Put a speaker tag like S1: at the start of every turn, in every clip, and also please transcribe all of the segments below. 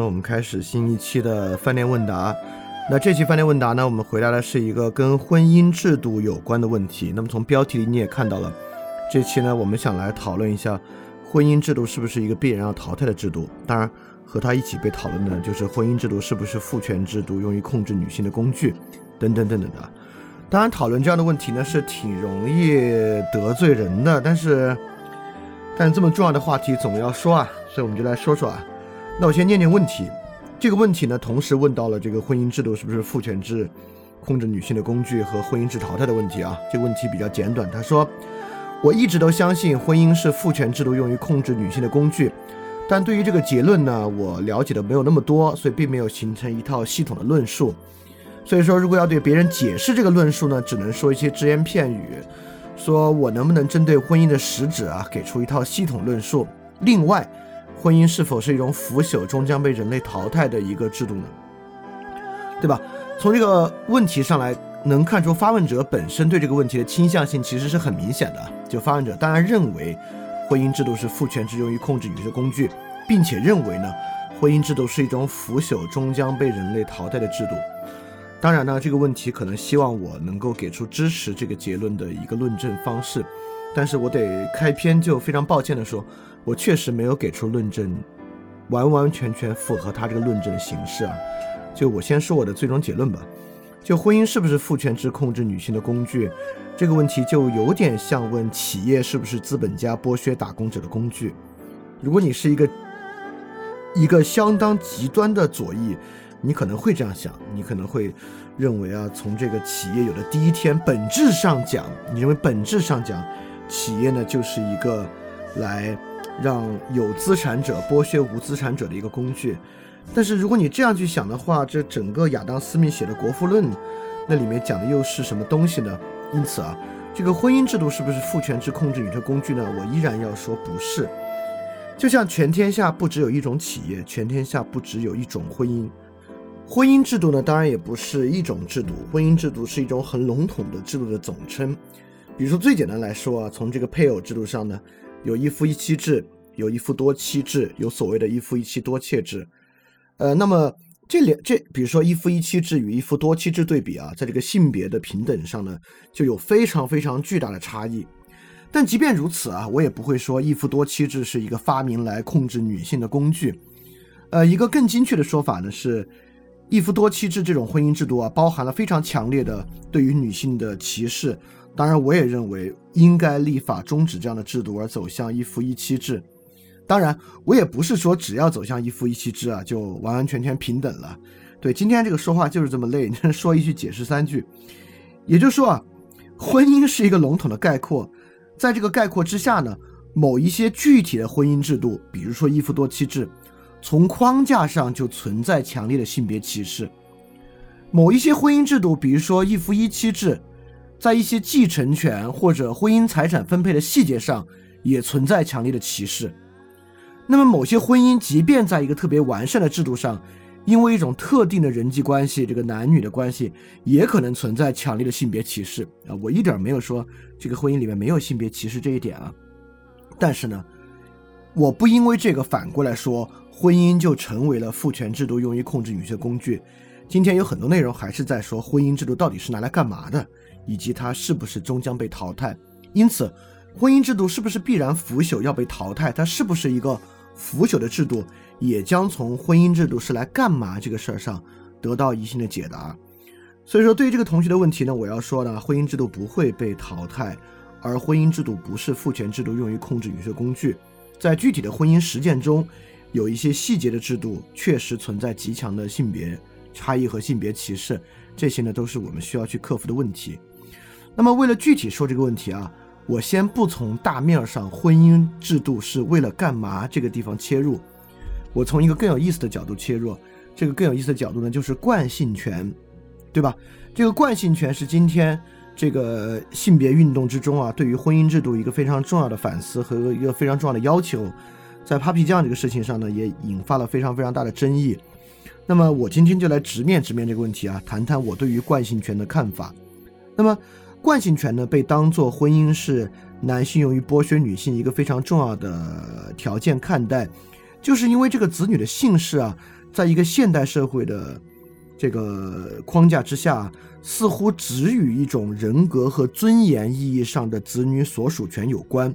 S1: 呢，我们开始新一期的饭店问答。那这期饭店问答呢，我们回答的是一个跟婚姻制度有关的问题。那么从标题里你也看到了，这期呢，我们想来讨论一下婚姻制度是不是一个必然要淘汰的制度。当然，和它一起被讨论的就是婚姻制度是不是父权制度，用于控制女性的工具，等等等等的。当然，讨论这样的问题呢，是挺容易得罪人的，但是。但这么重要的话题总要说啊，所以我们就来说说啊。那我先念念问题。这个问题呢，同时问到了这个婚姻制度是不是父权制控制女性的工具和婚姻制淘汰的问题啊。这个问题比较简短，他说：“我一直都相信婚姻是父权制度用于控制女性的工具，但对于这个结论呢，我了解的没有那么多，所以并没有形成一套系统的论述。所以说，如果要对别人解释这个论述呢，只能说一些只言片语。”说我能不能针对婚姻的实质啊，给出一套系统论述？另外，婚姻是否是一种腐朽、终将被人类淘汰的一个制度呢？对吧？从这个问题上来，能看出发问者本身对这个问题的倾向性其实是很明显的。就发问者当然认为，婚姻制度是父权制用于控制女性的工具，并且认为呢，婚姻制度是一种腐朽、终将被人类淘汰的制度。当然呢，这个问题可能希望我能够给出支持这个结论的一个论证方式，但是我得开篇就非常抱歉的说，我确实没有给出论证，完完全全符合他这个论证的形式啊。就我先说我的最终结论吧。就婚姻是不是父权制控制女性的工具，这个问题就有点像问企业是不是资本家剥削打工者的工具。如果你是一个一个相当极端的左翼。你可能会这样想，你可能会认为啊，从这个企业有的第一天，本质上讲，你认为本质上讲，企业呢就是一个来让有资产者剥削无资产者的一个工具。但是如果你这样去想的话，这整个亚当·斯密写的《国富论》，那里面讲的又是什么东西呢？因此啊，这个婚姻制度是不是父权制控制女的工具呢？我依然要说不是。就像全天下不只有一种企业，全天下不只有一种婚姻。婚姻制度呢，当然也不是一种制度，婚姻制度是一种很笼统的制度的总称。比如说，最简单来说啊，从这个配偶制度上呢，有一夫一妻制，有一夫多妻制，有所谓的一夫一妻多妾制。呃，那么这两这，比如说一夫一妻制与一夫多妻制对比啊，在这个性别的平等上呢，就有非常非常巨大的差异。但即便如此啊，我也不会说一夫多妻制是一个发明来控制女性的工具。呃，一个更精确的说法呢是。一夫多妻制这种婚姻制度啊，包含了非常强烈的对于女性的歧视。当然，我也认为应该立法终止这样的制度，而走向一夫一妻制。当然，我也不是说只要走向一夫一妻制啊，就完完全全平等了。对，今天这个说话就是这么累，说一句解释三句。也就是说啊，婚姻是一个笼统的概括，在这个概括之下呢，某一些具体的婚姻制度，比如说一夫多妻制。从框架上就存在强烈的性别歧视，某一些婚姻制度，比如说一夫一妻制，在一些继承权或者婚姻财产分配的细节上也存在强烈的歧视。那么，某些婚姻即便在一个特别完善的制度上，因为一种特定的人际关系，这个男女的关系，也可能存在强烈的性别歧视啊！我一点没有说这个婚姻里面没有性别歧视这一点啊，但是呢，我不因为这个反过来说。婚姻就成为了父权制度用于控制女性的工具。今天有很多内容还是在说婚姻制度到底是拿来干嘛的，以及它是不是终将被淘汰。因此，婚姻制度是不是必然腐朽要被淘汰？它是不是一个腐朽的制度，也将从婚姻制度是来干嘛这个事儿上得到一性的解答。所以说，对于这个同学的问题呢，我要说呢，婚姻制度不会被淘汰，而婚姻制度不是父权制度用于控制女性工具。在具体的婚姻实践中。有一些细节的制度确实存在极强的性别差异和性别歧视，这些呢都是我们需要去克服的问题。那么为了具体说这个问题啊，我先不从大面上婚姻制度是为了干嘛这个地方切入，我从一个更有意思的角度切入。这个更有意思的角度呢，就是惯性权，对吧？这个惯性权是今天这个性别运动之中啊，对于婚姻制度一个非常重要的反思和一个非常重要的要求。在 Papi 酱这个事情上呢，也引发了非常非常大的争议。那么我今天就来直面直面这个问题啊，谈谈我对于惯性权的看法。那么惯性权呢，被当作婚姻是男性用于剥削女性一个非常重要的条件看待，就是因为这个子女的姓氏啊，在一个现代社会的这个框架之下，似乎只与一种人格和尊严意义上的子女所属权有关。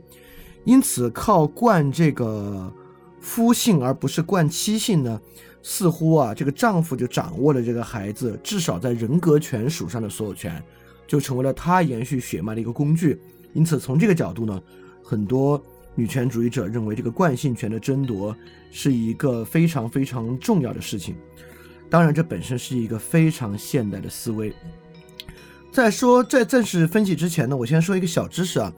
S1: 因此，靠惯这个夫姓而不是惯妻姓呢，似乎啊，这个丈夫就掌握了这个孩子至少在人格权属上的所有权。就成为了他延续血脉的一个工具，因此从这个角度呢，很多女权主义者认为这个惯性权的争夺是一个非常非常重要的事情。当然，这本身是一个非常现代的思维。在说在正式分析之前呢，我先说一个小知识啊，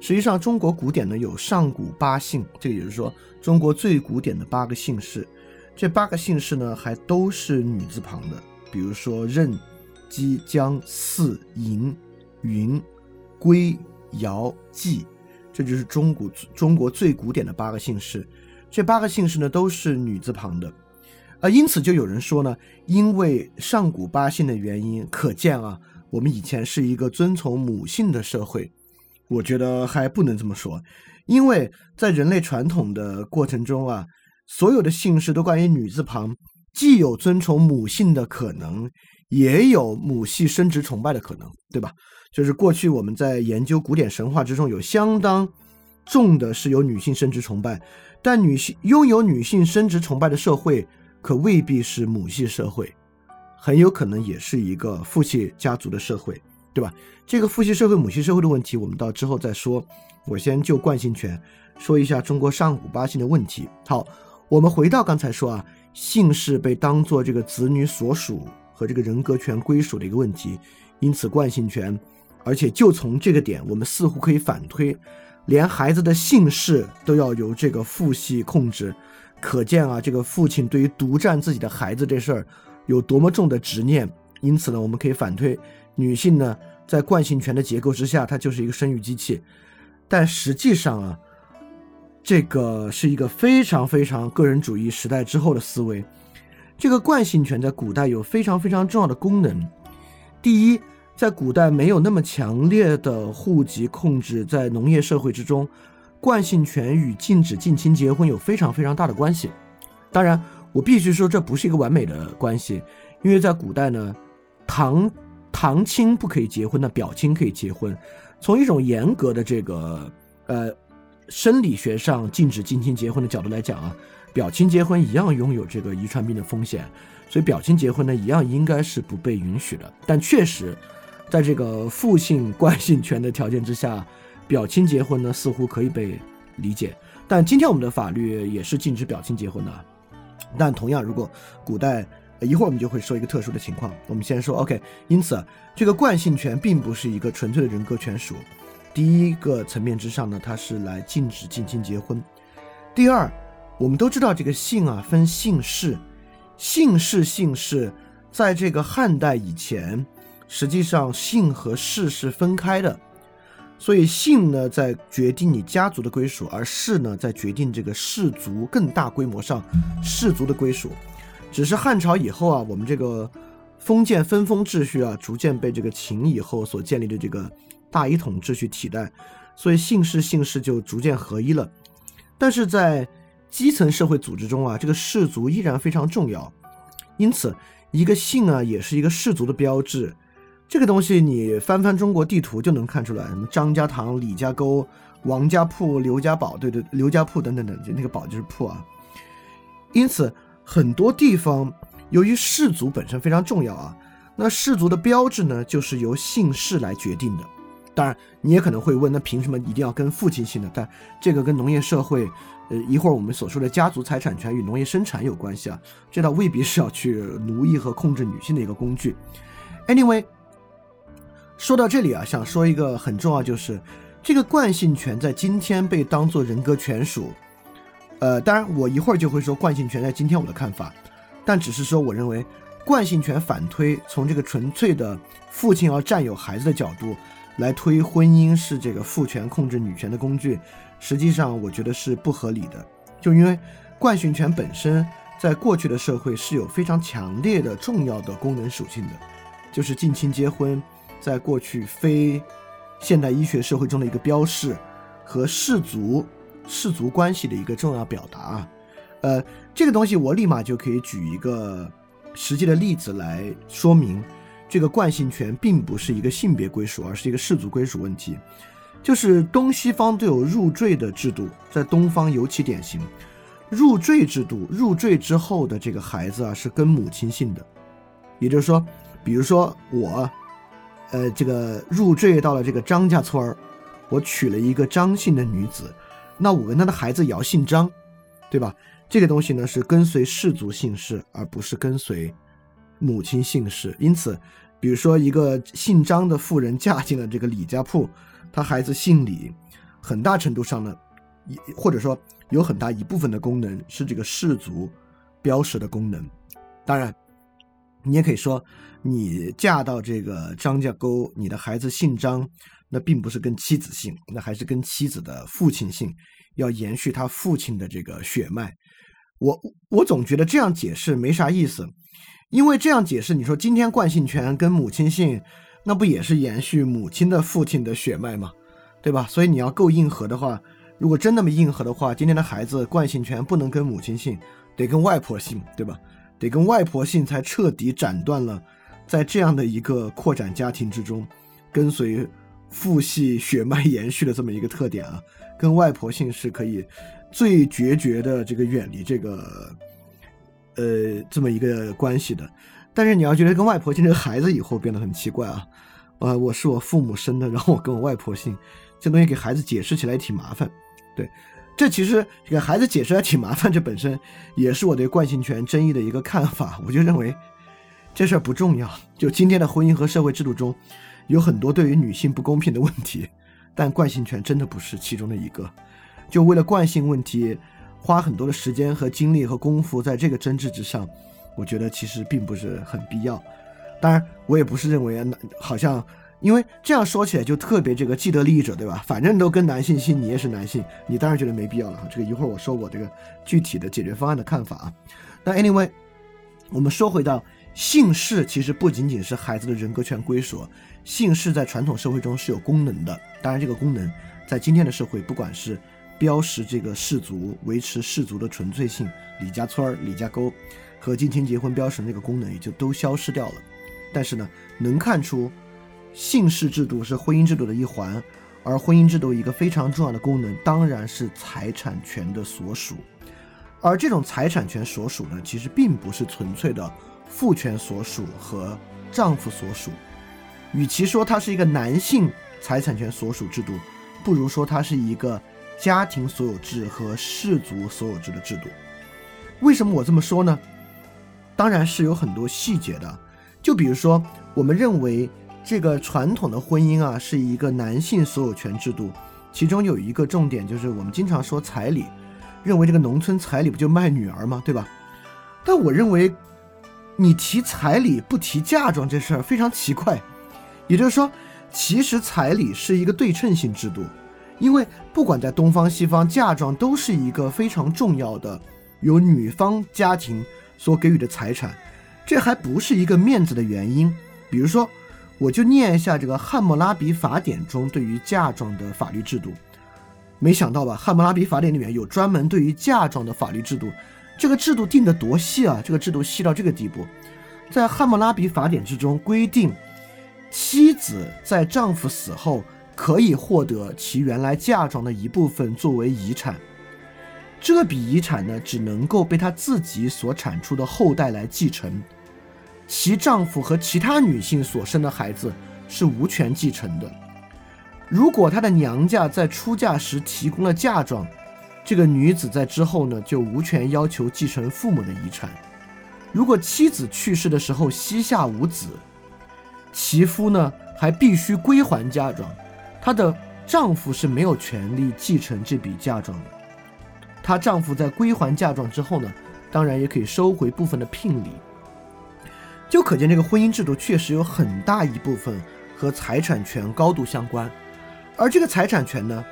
S1: 实际上中国古典呢有上古八姓，这个也就是说中国最古典的八个姓氏，这八个姓氏呢还都是女字旁的，比如说任。姬姜姒嬴云归尧季，这就是中古中国最古典的八个姓氏。这八个姓氏呢都是女字旁的，啊，因此就有人说呢，因为上古八姓的原因，可见啊，我们以前是一个遵从母姓的社会。我觉得还不能这么说，因为在人类传统的过程中啊，所有的姓氏都关于女字旁，既有遵从母姓的可能。也有母系生殖崇拜的可能，对吧？就是过去我们在研究古典神话之中，有相当重的是有女性生殖崇拜，但女性拥有女性生殖崇拜的社会，可未必是母系社会，很有可能也是一个父系家族的社会，对吧？这个父系社会、母系社会的问题，我们到之后再说。我先就惯性权说一下中国上古八姓的问题。好，我们回到刚才说啊，姓氏被当做这个子女所属。和这个人格权归属的一个问题，因此惯性权，而且就从这个点，我们似乎可以反推，连孩子的姓氏都要由这个父系控制，可见啊，这个父亲对于独占自己的孩子这事儿有多么重的执念。因此呢，我们可以反推，女性呢，在惯性权的结构之下，她就是一个生育机器。但实际上啊，这个是一个非常非常个人主义时代之后的思维。这个惯性权在古代有非常非常重要的功能。第一，在古代没有那么强烈的户籍控制，在农业社会之中，惯性权与禁止近亲结婚有非常非常大的关系。当然，我必须说这不是一个完美的关系，因为在古代呢，堂堂亲不可以结婚，那表亲可以结婚。从一种严格的这个呃生理学上禁止近亲结婚的角度来讲啊。表亲结婚一样拥有这个遗传病的风险，所以表亲结婚呢一样应该是不被允许的。但确实，在这个父性惯性权的条件之下，表亲结婚呢似乎可以被理解。但今天我们的法律也是禁止表亲结婚的。但同样，如果古代一会儿我们就会说一个特殊的情况。我们先说 OK。因此，这个惯性权并不是一个纯粹的人格权属。第一个层面之上呢，它是来禁止近亲结婚。第二。我们都知道这个姓啊分姓氏，姓氏姓氏，在这个汉代以前，实际上姓和氏是分开的，所以姓呢在决定你家族的归属，而氏呢在决定这个氏族更大规模上氏族的归属。只是汉朝以后啊，我们这个封建分封秩序啊，逐渐被这个秦以后所建立的这个大一统秩序替代，所以姓氏姓氏就逐渐合一了。但是在基层社会组织中啊，这个氏族依然非常重要，因此一个姓啊也是一个氏族的标志。这个东西你翻翻中国地图就能看出来，什么张家塘、李家沟、王家铺、刘家堡，对对，刘家铺等等等，就那个堡就是铺啊。因此很多地方由于氏族本身非常重要啊，那氏族的标志呢就是由姓氏来决定的。当然，你也可能会问，那凭什么一定要跟父亲姓呢？但这个跟农业社会，呃，一会儿我们所说的家族财产权与农业生产有关系啊，这倒未必是要去奴役和控制女性的一个工具。Anyway，说到这里啊，想说一个很重要，就是这个惯性权在今天被当做人格权属。呃，当然我一会儿就会说惯性权在今天我的看法，但只是说我认为惯性权反推从这个纯粹的父亲要占有孩子的角度。来推婚姻是这个父权控制女权的工具，实际上我觉得是不合理的。就因为惯性权本身在过去的社会是有非常强烈的重要的功能属性的，就是近亲结婚在过去非现代医学社会中的一个标示和氏族氏族关系的一个重要表达啊。呃，这个东西我立马就可以举一个实际的例子来说明。这个惯性权并不是一个性别归属，而是一个氏族归属问题。就是东西方都有入赘的制度，在东方尤其典型。入赘制度，入赘之后的这个孩子啊是跟母亲姓的。也就是说，比如说我，呃，这个入赘到了这个张家村儿，我娶了一个张姓的女子，那我跟他的孩子也要姓张，对吧？这个东西呢是跟随氏族姓氏，而不是跟随母亲姓氏，因此。比如说，一个姓张的妇人嫁进了这个李家铺，她孩子姓李，很大程度上呢，或者说有很大一部分的功能是这个氏族标识的功能。当然，你也可以说，你嫁到这个张家沟，你的孩子姓张，那并不是跟妻子姓，那还是跟妻子的父亲姓，要延续他父亲的这个血脉。我我总觉得这样解释没啥意思。因为这样解释，你说今天惯性权跟母亲姓，那不也是延续母亲的父亲的血脉吗？对吧？所以你要够硬核的话，如果真那么硬核的话，今天的孩子惯性权不能跟母亲姓，得跟外婆姓，对吧？得跟外婆姓才彻底斩断了，在这样的一个扩展家庭之中，跟随父系血脉延续的这么一个特点啊，跟外婆姓是可以最决绝的这个远离这个。呃，这么一个关系的，但是你要觉得跟外婆姓这个孩子以后变得很奇怪啊，啊，我是我父母生的，然后我跟我外婆姓，这东西给孩子解释起来也挺麻烦。对，这其实给孩子解释还挺麻烦，这本身也是我对惯性权争议的一个看法。我就认为这事儿不重要，就今天的婚姻和社会制度中有很多对于女性不公平的问题，但惯性权真的不是其中的一个。就为了惯性问题。花很多的时间和精力和功夫在这个争执之上，我觉得其实并不是很必要。当然，我也不是认为好像，因为这样说起来就特别这个既得利益者，对吧？反正都跟男性姓，你也是男性，你当然觉得没必要了。这个一会儿我说我这个具体的解决方案的看法啊。那 anyway，我们说回到姓氏，其实不仅仅是孩子的人格权归属，姓氏在传统社会中是有功能的。当然，这个功能在今天的社会，不管是标识这个氏族，维持氏族的纯粹性，李家村儿、李家沟和近亲结婚标识那个功能也就都消失掉了。但是呢，能看出姓氏制度是婚姻制度的一环，而婚姻制度一个非常重要的功能当然是财产权的所属。而这种财产权所属呢，其实并不是纯粹的父权所属和丈夫所属。与其说它是一个男性财产权所属制度，不如说它是一个。家庭所有制和氏族所有制的制度，为什么我这么说呢？当然是有很多细节的。就比如说，我们认为这个传统的婚姻啊是一个男性所有权制度，其中有一个重点就是我们经常说彩礼，认为这个农村彩礼不就卖女儿吗？对吧？但我认为，你提彩礼不提嫁妆这事儿非常奇怪。也就是说，其实彩礼是一个对称性制度。因为不管在东方西方，嫁妆都是一个非常重要的由女方家庭所给予的财产，这还不是一个面子的原因。比如说，我就念一下这个《汉谟拉比法典》中对于嫁妆的法律制度。没想到吧，《汉谟拉比法典》里面有专门对于嫁妆的法律制度，这个制度定得多细啊！这个制度细到这个地步，在《汉谟拉比法典》之中规定，妻子在丈夫死后。可以获得其原来嫁妆的一部分作为遗产，这笔遗产呢，只能够被她自己所产出的后代来继承，其丈夫和其他女性所生的孩子是无权继承的。如果她的娘家在出嫁时提供了嫁妆，这个女子在之后呢就无权要求继承父母的遗产。如果妻子去世的时候膝下无子，其夫呢还必须归还嫁妆，她的丈夫是没有权利继承这笔嫁妆的。她丈夫在归还嫁妆之后呢，当然也可以收回部分的聘礼。就可见这个婚姻制度确实有很大一部分和财产权高度相关，而这个财产权呢，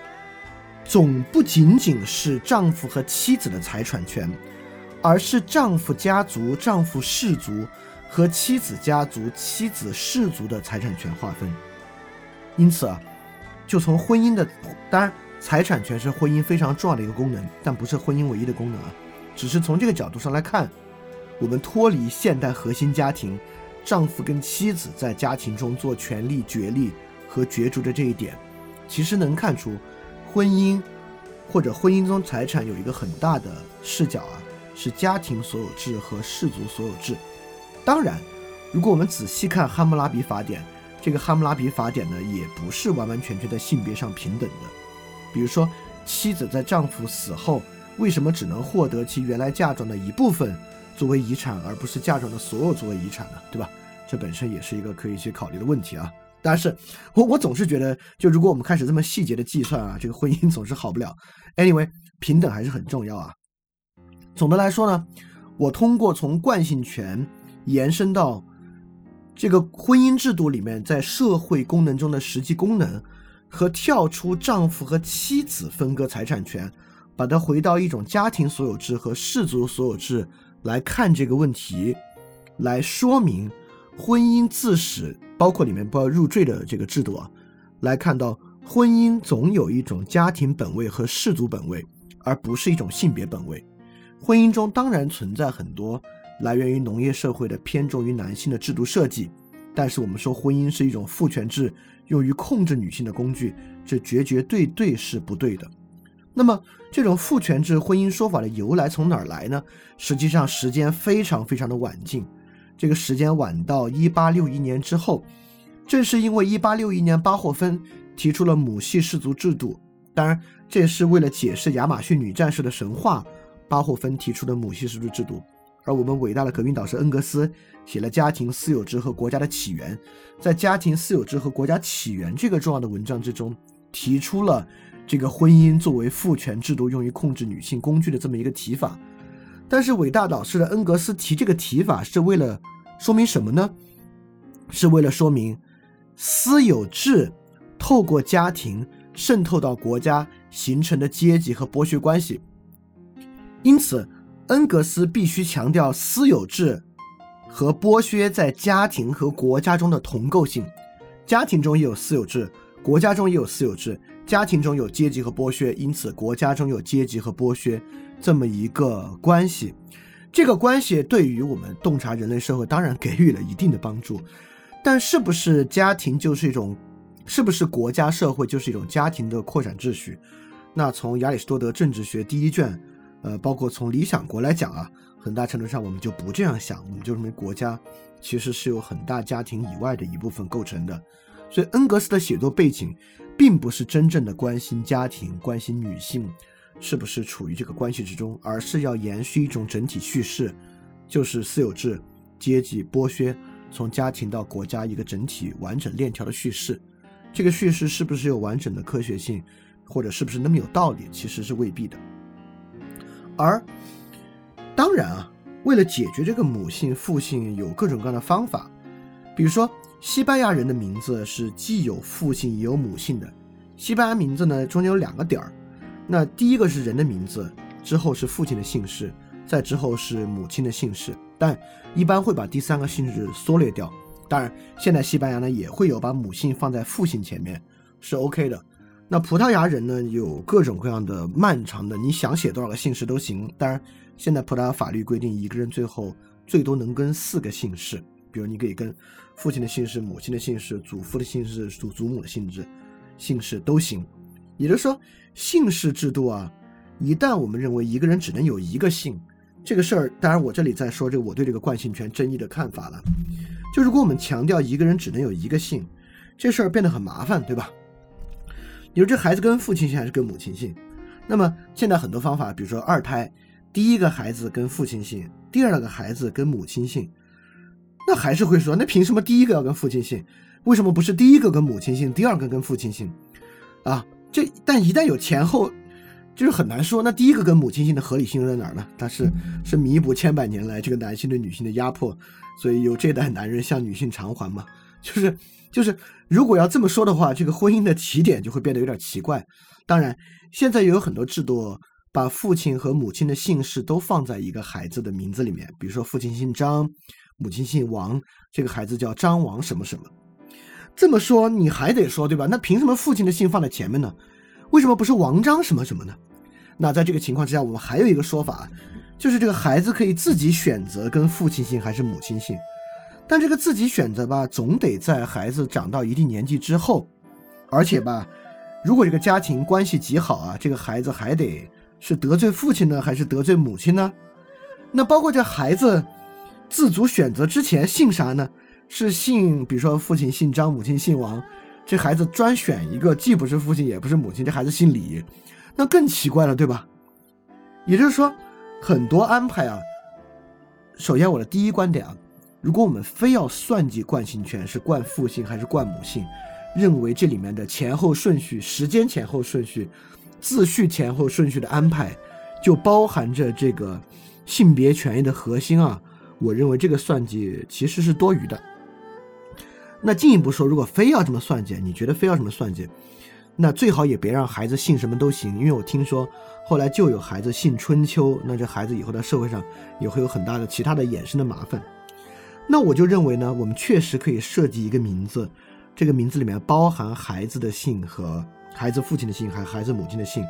S1: 总不仅仅是丈夫和妻子的财产权。而是丈夫家族、丈夫氏族和妻子家族、妻子氏族的财产权划分。因此啊，就从婚姻的，当然财产权是婚姻非常重要的一个功能，但不是婚姻唯一的功能啊。只是从这个角度上来看，我们脱离现代核心家庭，丈夫跟妻子在家庭中做权力角力和角逐的这一点，其实能看出，婚姻或者婚姻中财产有一个很大的视角啊。是家庭所有制和氏族所有制。当然，如果我们仔细看《汉谟拉比法典》，这个《汉谟拉比法典》呢，也不是完完全全在性别上平等的。比如说，妻子在丈夫死后，为什么只能获得其原来嫁妆的一部分作为遗产，而不是嫁妆的所有作为遗产呢？对吧？这本身也是一个可以去考虑的问题啊。但是，我我总是觉得，就如果我们开始这么细节的计算啊，这个婚姻总是好不了。Anyway，平等还是很重要啊。总的来说呢，我通过从惯性权延伸到这个婚姻制度里面，在社会功能中的实际功能，和跳出丈夫和妻子分割财产权，把它回到一种家庭所有制和氏族所有制来看这个问题，来说明婚姻自始，包括里面包括入赘的这个制度啊，来看到婚姻总有一种家庭本位和氏族本位，而不是一种性别本位。婚姻中当然存在很多来源于农业社会的偏重于男性的制度设计，但是我们说婚姻是一种父权制，用于控制女性的工具，这绝绝对对是不对的。那么这种父权制婚姻说法的由来从哪儿来呢？实际上时间非常非常的晚近，这个时间晚到一八六一年之后，正是因为一八六一年巴霍芬提出了母系氏族制度，当然这是为了解释亚马逊女战士的神话。巴霍芬提出的母系氏族制度，而我们伟大的革命导师恩格斯写了《家庭私有制和国家的起源》。在《家庭私有制和国家起源》这个重要的文章之中，提出了这个婚姻作为父权制度用于控制女性工具的这么一个提法。但是，伟大导师的恩格斯提这个提法是为了说明什么呢？是为了说明私有制透过家庭渗透到国家形成的阶级和剥削关系。因此，恩格斯必须强调私有制和剥削在家庭和国家中的同构性。家庭中也有私有制，国家中也有私有制。家庭中有阶级和剥削，因此国家中有阶级和剥削这么一个关系。这个关系对于我们洞察人类社会当然给予了一定的帮助。但是不是家庭就是一种，是不是国家社会就是一种家庭的扩展秩序？那从亚里士多德政治学第一卷。呃，包括从理想国来讲啊，很大程度上我们就不这样想，我们就认为国家其实是由很大家庭以外的一部分构成的。所以恩格斯的写作背景，并不是真正的关心家庭、关心女性是不是处于这个关系之中，而是要延续一种整体叙事，就是私有制、阶级剥削，从家庭到国家一个整体完整链条的叙事。这个叙事是不是有完整的科学性，或者是不是那么有道理，其实是未必的。而当然啊，为了解决这个母姓父姓，有各种各样的方法。比如说，西班牙人的名字是既有父姓也有母姓的。西班牙名字呢，中间有两个点儿。那第一个是人的名字，之后是父亲的姓氏，再之后是母亲的姓氏。但一般会把第三个姓氏缩略掉。当然，现在西班牙呢也会有把母姓放在父姓前面，是 OK 的。那葡萄牙人呢，有各种各样的漫长的，你想写多少个姓氏都行。当然，现在葡萄牙法律规定，一个人最后最多能跟四个姓氏，比如你可以跟父亲的姓氏、母亲的姓氏、祖父的姓氏、祖祖母的姓氏，姓氏都行。也就是说，姓氏制度啊，一旦我们认为一个人只能有一个姓，这个事儿，当然我这里在说这个我对这个惯性权争议的看法了。就如果我们强调一个人只能有一个姓，这事儿变得很麻烦，对吧？你说这孩子跟父亲姓还是跟母亲姓？那么现在很多方法，比如说二胎，第一个孩子跟父亲姓，第二个孩子跟母亲姓，那还是会说，那凭什么第一个要跟父亲姓？为什么不是第一个跟母亲姓，第二个跟父亲姓？啊，这但一旦有前后，就是很难说。那第一个跟母亲姓的合理性在哪儿呢？它是是弥补千百年来这个男性对女性的压迫，所以由这代男人向女性偿还嘛？就是就是，如果要这么说的话，这个婚姻的起点就会变得有点奇怪。当然，现在也有很多制度把父亲和母亲的姓氏都放在一个孩子的名字里面，比如说父亲姓张，母亲姓王，这个孩子叫张王什么什么。这么说你还得说对吧？那凭什么父亲的姓放在前面呢？为什么不是王张什么什么呢？那在这个情况之下，我们还有一个说法，就是这个孩子可以自己选择跟父亲姓还是母亲姓。但这个自己选择吧，总得在孩子长到一定年纪之后，而且吧，如果这个家庭关系极好啊，这个孩子还得是得罪父亲呢，还是得罪母亲呢？那包括这孩子自主选择之前姓啥呢？是姓，比如说父亲姓张，母亲姓王，这孩子专选一个既不是父亲也不是母亲，这孩子姓李，那更奇怪了，对吧？也就是说，很多安排啊，首先我的第一观点啊，如果我们非要算计惯性权是惯父性还是惯母性，认为这里面的前后顺序、时间前后顺序、自序前后顺序的安排，就包含着这个性别权益的核心啊，我认为这个算计其实是多余的。那进一步说，如果非要这么算计，你觉得非要这么算计，那最好也别让孩子姓什么都行，因为我听说后来就有孩子姓春秋，那这孩子以后在社会上也会有很大的其他的衍生的麻烦。那我就认为呢，我们确实可以设计一个名字，这个名字里面包含孩子的姓和孩子父亲的姓，还有孩子母亲的姓。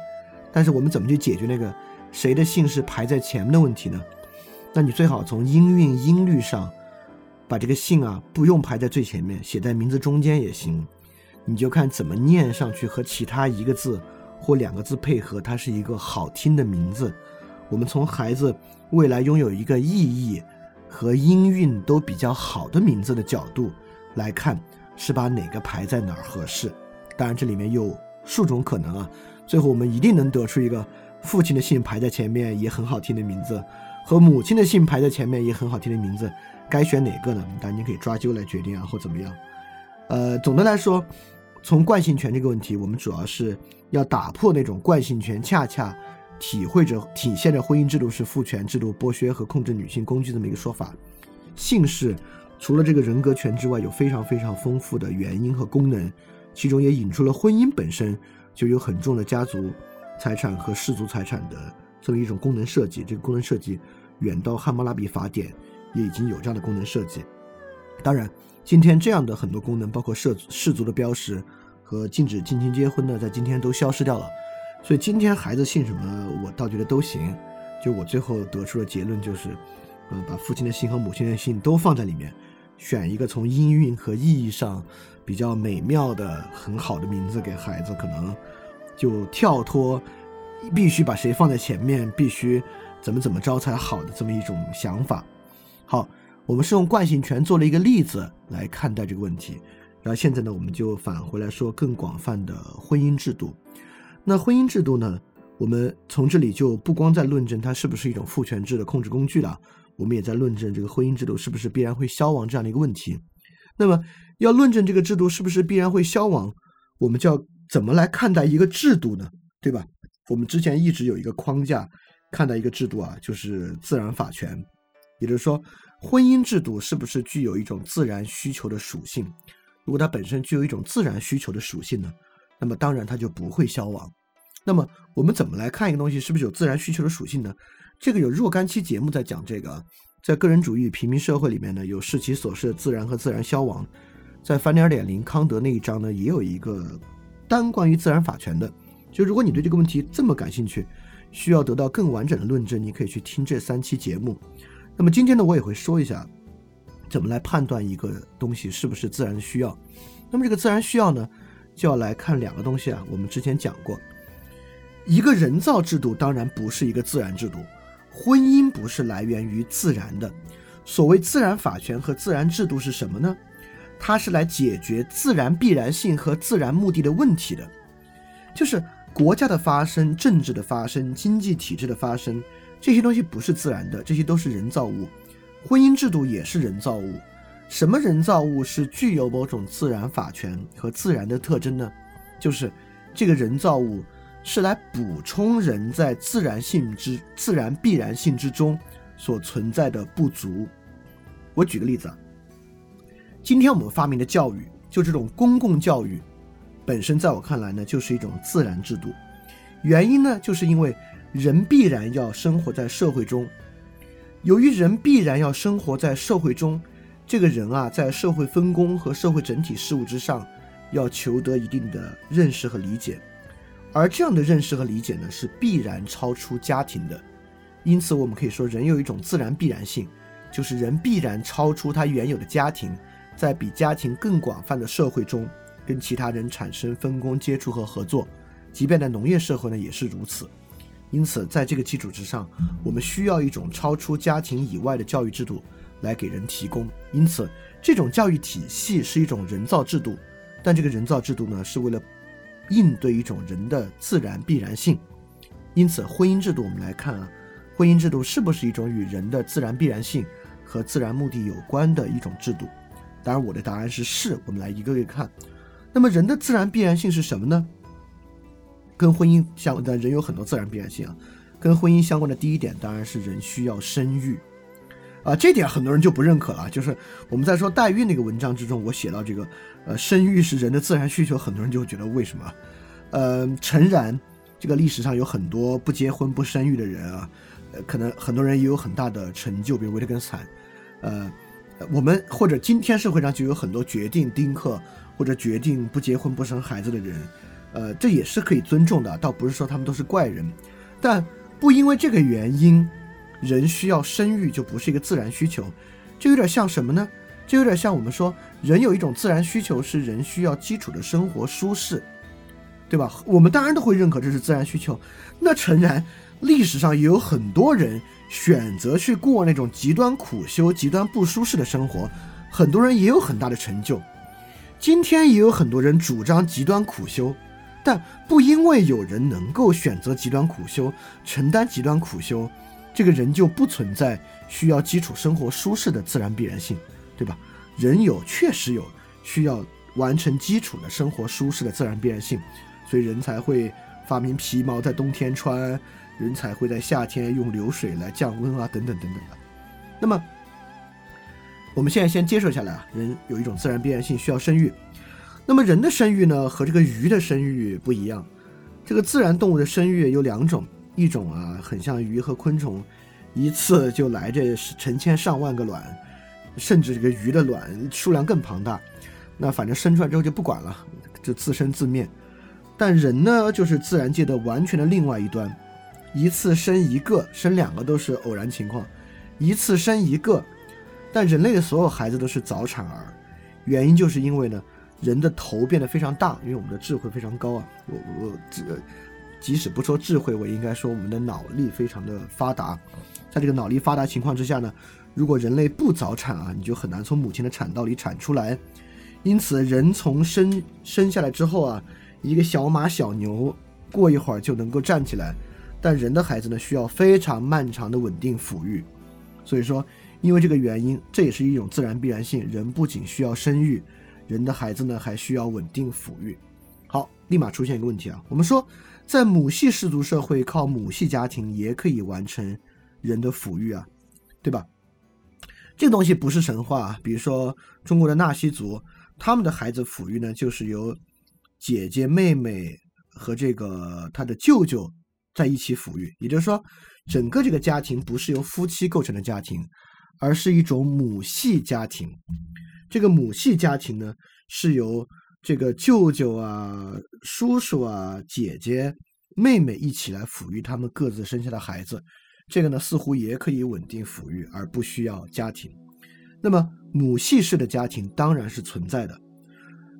S1: 但是我们怎么去解决那个谁的姓是排在前面的问题呢？那你最好从音韵音律上。把这个姓啊不用排在最前面，写在名字中间也行，你就看怎么念上去和其他一个字或两个字配合，它是一个好听的名字。我们从孩子未来拥有一个意义和音韵都比较好的名字的角度来看，是把哪个排在哪儿合适。当然这里面有数种可能啊，最后我们一定能得出一个父亲的姓排在前面也很好听的名字，和母亲的姓排在前面也很好听的名字。该选哪个呢？当然你可以抓阄来决定啊，或怎么样。呃，总的来说，从惯性权这个问题，我们主要是要打破那种惯性权恰恰体会着、体现着婚姻制度是父权制度剥削和控制女性工具这么一个说法。姓氏除了这个人格权之外，有非常非常丰富的原因和功能，其中也引出了婚姻本身就有很重的家族财产和氏族财产的这么一种功能设计。这个功能设计远到汉谟拉比法典。也已经有这样的功能设计。当然，今天这样的很多功能，包括氏氏族的标识和禁止近亲结婚呢，在今天都消失掉了。所以今天孩子姓什么，我倒觉得都行。就我最后得出的结论就是，嗯，把父亲的姓和母亲的姓都放在里面，选一个从音韵和意义上比较美妙的、很好的名字给孩子，可能就跳脱必须把谁放在前面，必须怎么怎么着才好的这么一种想法。好，我们是用惯性权做了一个例子来看待这个问题，然后现在呢，我们就返回来说更广泛的婚姻制度。那婚姻制度呢，我们从这里就不光在论证它是不是一种父权制的控制工具了，我们也在论证这个婚姻制度是不是必然会消亡这样的一个问题。那么要论证这个制度是不是必然会消亡，我们就要怎么来看待一个制度呢？对吧？我们之前一直有一个框架看待一个制度啊，就是自然法权。也就是说，婚姻制度是不是具有一种自然需求的属性？如果它本身具有一种自然需求的属性呢，那么当然它就不会消亡。那么我们怎么来看一个东西是不是有自然需求的属性呢？这个有若干期节目在讲这个。在个人主义平民社会里面呢，有视其所示的自然和自然消亡。在翻点点零康德那一章呢，也有一个单关于自然法权的。就如果你对这个问题这么感兴趣，需要得到更完整的论证，你可以去听这三期节目。那么今天呢，我也会说一下，怎么来判断一个东西是不是自然需要。那么这个自然需要呢，就要来看两个东西啊。我们之前讲过，一个人造制度当然不是一个自然制度，婚姻不是来源于自然的。所谓自然法权和自然制度是什么呢？它是来解决自然必然性和自然目的的问题的。就是国家的发生、政治的发生、经济体制的发生，这些东西不是自然的，这些都是人造物。婚姻制度也是人造物。什么人造物是具有某种自然法权和自然的特征呢？就是这个人造物是来补充人在自然性之自然必然性之中所存在的不足。我举个例子啊，今天我们发明的教育，就这种公共教育，本身在我看来呢，就是一种自然制度。原因呢，就是因为人必然要生活在社会中，由于人必然要生活在社会中。这个人啊，在社会分工和社会整体事务之上，要求得一定的认识和理解，而这样的认识和理解呢，是必然超出家庭的。因此，我们可以说，人有一种自然必然性，就是人必然超出他原有的家庭，在比家庭更广泛的社会中，跟其他人产生分工、接触和合作。即便在农业社会呢，也是如此。因此，在这个基础之上，我们需要一种超出家庭以外的教育制度。来给人提供，因此这种教育体系是一种人造制度，但这个人造制度呢，是为了应对一种人的自然必然性。因此，婚姻制度我们来看啊，婚姻制度是不是一种与人的自然必然性和自然目的有关的一种制度？当然，我的答案是是。我们来一个个看。那么，人的自然必然性是什么呢？跟婚姻相关的人有很多自然必然性啊，跟婚姻相关的第一点当然是人需要生育。啊，这点很多人就不认可了。就是我们在说代孕那个文章之中，我写到这个，呃，生育是人的自然需求，很多人就觉得为什么？呃，诚然，这个历史上有很多不结婚不生育的人啊，呃，可能很多人也有很大的成就，比如维特根斯坦。呃，我们或者今天社会上就有很多决定丁克或者决定不结婚不生孩子的人，呃，这也是可以尊重的，倒不是说他们都是怪人，但不因为这个原因。人需要生育就不是一个自然需求，这有点像什么呢？这有点像我们说人有一种自然需求是人需要基础的生活舒适，对吧？我们当然都会认可这是自然需求。那诚然，历史上也有很多人选择去过那种极端苦修、极端不舒适的生活，很多人也有很大的成就。今天也有很多人主张极端苦修，但不因为有人能够选择极端苦修、承担极端苦修。这个人就不存在需要基础生活舒适的自然必然性，对吧？人有确实有需要完成基础的生活舒适的自然必然性，所以人才会发明皮毛在冬天穿，人才会在夏天用流水来降温啊，等等等等的。那么，我们现在先接受下来啊，人有一种自然必然性需要生育。那么人的生育呢，和这个鱼的生育不一样。这个自然动物的生育有两种。一种啊，很像鱼和昆虫，一次就来这成千上万个卵，甚至这个鱼的卵数量更庞大。那反正生出来之后就不管了，就自生自灭。但人呢，就是自然界的完全的另外一端，一次生一个，生两个都是偶然情况，一次生一个。但人类的所有孩子都是早产儿，原因就是因为呢，人的头变得非常大，因为我们的智慧非常高啊，我我这。即使不说智慧，我应该说我们的脑力非常的发达。在这个脑力发达情况之下呢，如果人类不早产啊，你就很难从母亲的产道里产出来。因此，人从生生下来之后啊，一个小马小牛过一会儿就能够站起来，但人的孩子呢，需要非常漫长的稳定抚育。所以说，因为这个原因，这也是一种自然必然性。人不仅需要生育，人的孩子呢还需要稳定抚育。好，立马出现一个问题啊，我们说。在母系氏族社会，靠母系家庭也可以完成人的抚育啊，对吧？这个东西不是神话。比如说中国的纳西族，他们的孩子抚育呢，就是由姐姐、妹妹和这个他的舅舅在一起抚育。也就是说，整个这个家庭不是由夫妻构成的家庭，而是一种母系家庭。这个母系家庭呢，是由这个舅舅啊、叔叔啊、姐姐、妹妹一起来抚育他们各自生下的孩子，这个呢似乎也可以稳定抚育，而不需要家庭。那么母系式的家庭当然是存在的，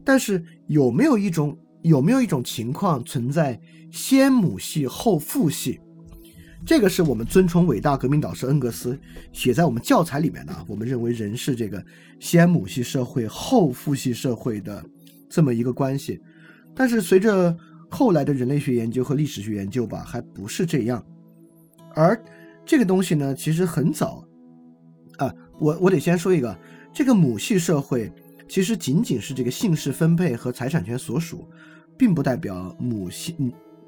S1: 但是有没有一种有没有一种情况存在先母系后父系？这个是我们尊崇伟大革命导师恩格斯写在我们教材里面的。我们认为人是这个先母系社会后父系社会的。这么一个关系，但是随着后来的人类学研究和历史学研究吧，还不是这样。而这个东西呢，其实很早啊，我我得先说一个，这个母系社会其实仅仅是这个姓氏分配和财产权所属，并不代表母系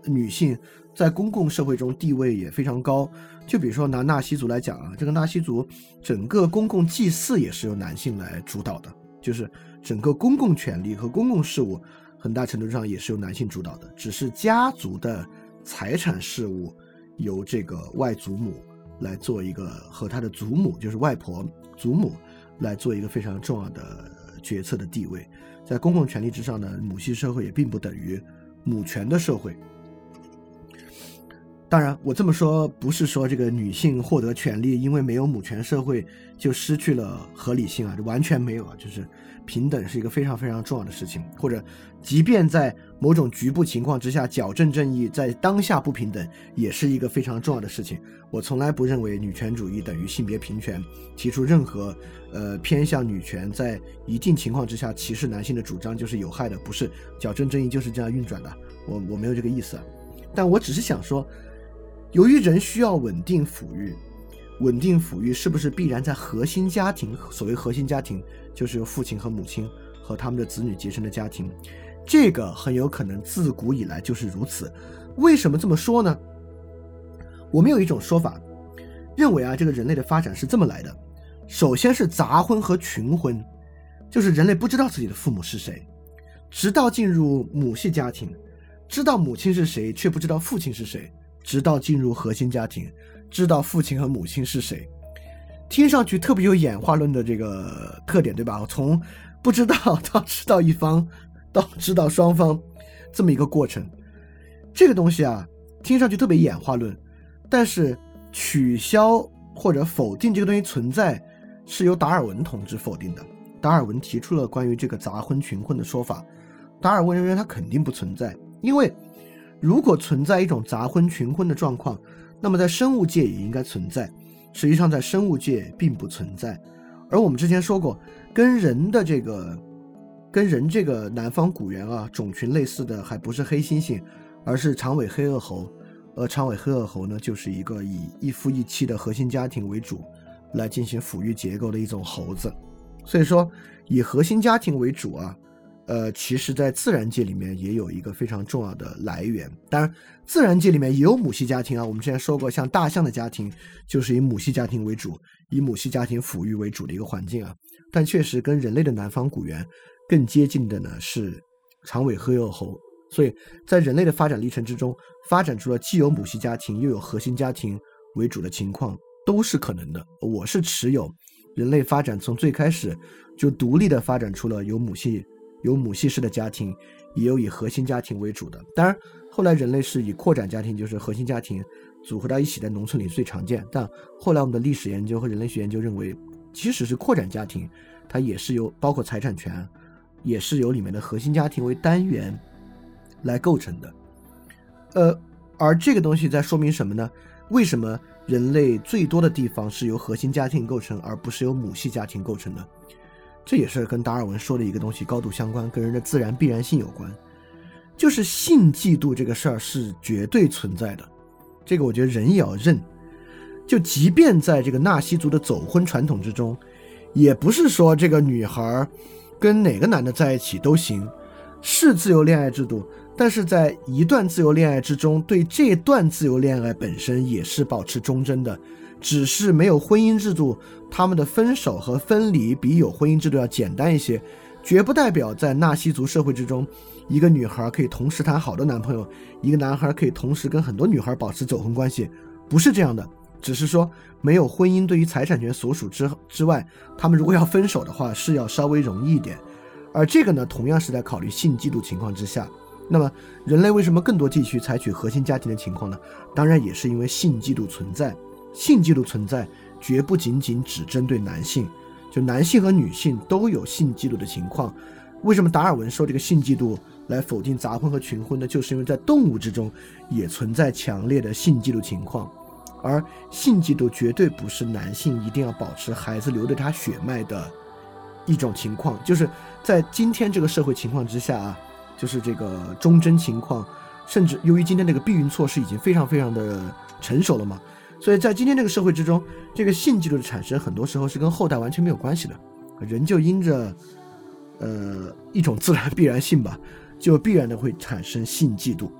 S1: 女性在公共社会中地位也非常高。就比如说拿纳西族来讲啊，这个纳西族整个公共祭祀也是由男性来主导的，就是整个公共权利和公共事务很大程度上也是由男性主导的，只是家族的财产事务。由这个外祖母来做一个和他的祖母，就是外婆、祖母来做一个非常重要的决策的地位，在公共权力之上呢，母系社会也并不等于母权的社会。当然，我这么说不是说这个女性获得权利，因为没有母权社会就失去了合理性啊，这完全没有啊，就是。平等是一个非常非常重要的事情，或者，即便在某种局部情况之下矫正正义，在当下不平等也是一个非常重要的事情。我从来不认为女权主义等于性别平权，提出任何呃偏向女权，在一定情况之下歧视男性的主张就是有害的，不是矫正正义就是这样运转的。我我没有这个意思，但我只是想说，由于人需要稳定抚育。稳定抚育是不是必然在核心家庭？所谓核心家庭，就是由父亲和母亲和他们的子女结成的家庭。这个很有可能自古以来就是如此。为什么这么说呢？我们有一种说法，认为啊，这个人类的发展是这么来的：首先是杂婚和群婚，就是人类不知道自己的父母是谁，直到进入母系家庭，知道母亲是谁，却不知道父亲是谁，直到进入核心家庭。知道父亲和母亲是谁，听上去特别有演化论的这个特点，对吧？从不知道到知道一方，到知道双方，这么一个过程。这个东西啊，听上去特别演化论，但是取消或者否定这个东西存在，是由达尔文同志否定的。达尔文提出了关于这个杂婚群婚的说法，达尔文认为它肯定不存在，因为如果存在一种杂婚群婚的状况。那么在生物界也应该存在，实际上在生物界并不存在。而我们之前说过，跟人的这个，跟人这个南方古猿啊种群类似的，还不是黑猩猩，而是长尾黑颚猴。而长尾黑颚猴呢，就是一个以一夫一妻的核心家庭为主，来进行抚育结构的一种猴子。所以说，以核心家庭为主啊。呃，其实，在自然界里面也有一个非常重要的来源。当然，自然界里面也有母系家庭啊。我们之前说过，像大象的家庭就是以母系家庭为主，以母系家庭抚育为主的一个环境啊。但确实，跟人类的南方古猿更接近的呢是长尾黑幼猴。所以在人类的发展历程之中，发展出了既有母系家庭又有核心家庭为主的情况，都是可能的。我是持有人类发展从最开始就独立的发展出了有母系。有母系式的家庭，也有以核心家庭为主的。当然，后来人类是以扩展家庭，就是核心家庭组合到一起，在农村里最常见。但后来我们的历史研究和人类学研究认为，即使是扩展家庭，它也是由包括财产权，也是由里面的核心家庭为单元来构成的。呃，而这个东西在说明什么呢？为什么人类最多的地方是由核心家庭构成，而不是由母系家庭构成的？这也是跟达尔文说的一个东西高度相关，跟人的自然必然性有关，就是性嫉妒这个事儿是绝对存在的。这个我觉得人也要认。就即便在这个纳西族的走婚传统之中，也不是说这个女孩跟哪个男的在一起都行，是自由恋爱制度，但是在一段自由恋爱之中，对这段自由恋爱本身也是保持忠贞的。只是没有婚姻制度，他们的分手和分离比有婚姻制度要简单一些，绝不代表在纳西族社会之中，一个女孩可以同时谈好多男朋友，一个男孩可以同时跟很多女孩保持走婚关系，不是这样的。只是说没有婚姻对于财产权所属之之外，他们如果要分手的话是要稍微容易一点。而这个呢，同样是在考虑性嫉妒情况之下。那么人类为什么更多地区采取核心家庭的情况呢？当然也是因为性嫉妒存在。性嫉妒存在，绝不仅仅只针对男性，就男性和女性都有性嫉妒的情况。为什么达尔文说这个性嫉妒来否定杂婚和群婚呢？就是因为在动物之中也存在强烈的性嫉妒情况，而性嫉妒绝对不是男性一定要保持孩子流着他血脉的一种情况。就是在今天这个社会情况之下啊，就是这个忠贞情况甚至由于今天这个避孕措施已经非常非常的成熟了嘛，所以在今天这个社会之中，这个性嫉妒的产生很多时候是跟后代完全没有关系的，人就因着呃一种自然必然性吧，就必然的会产生性嫉妒。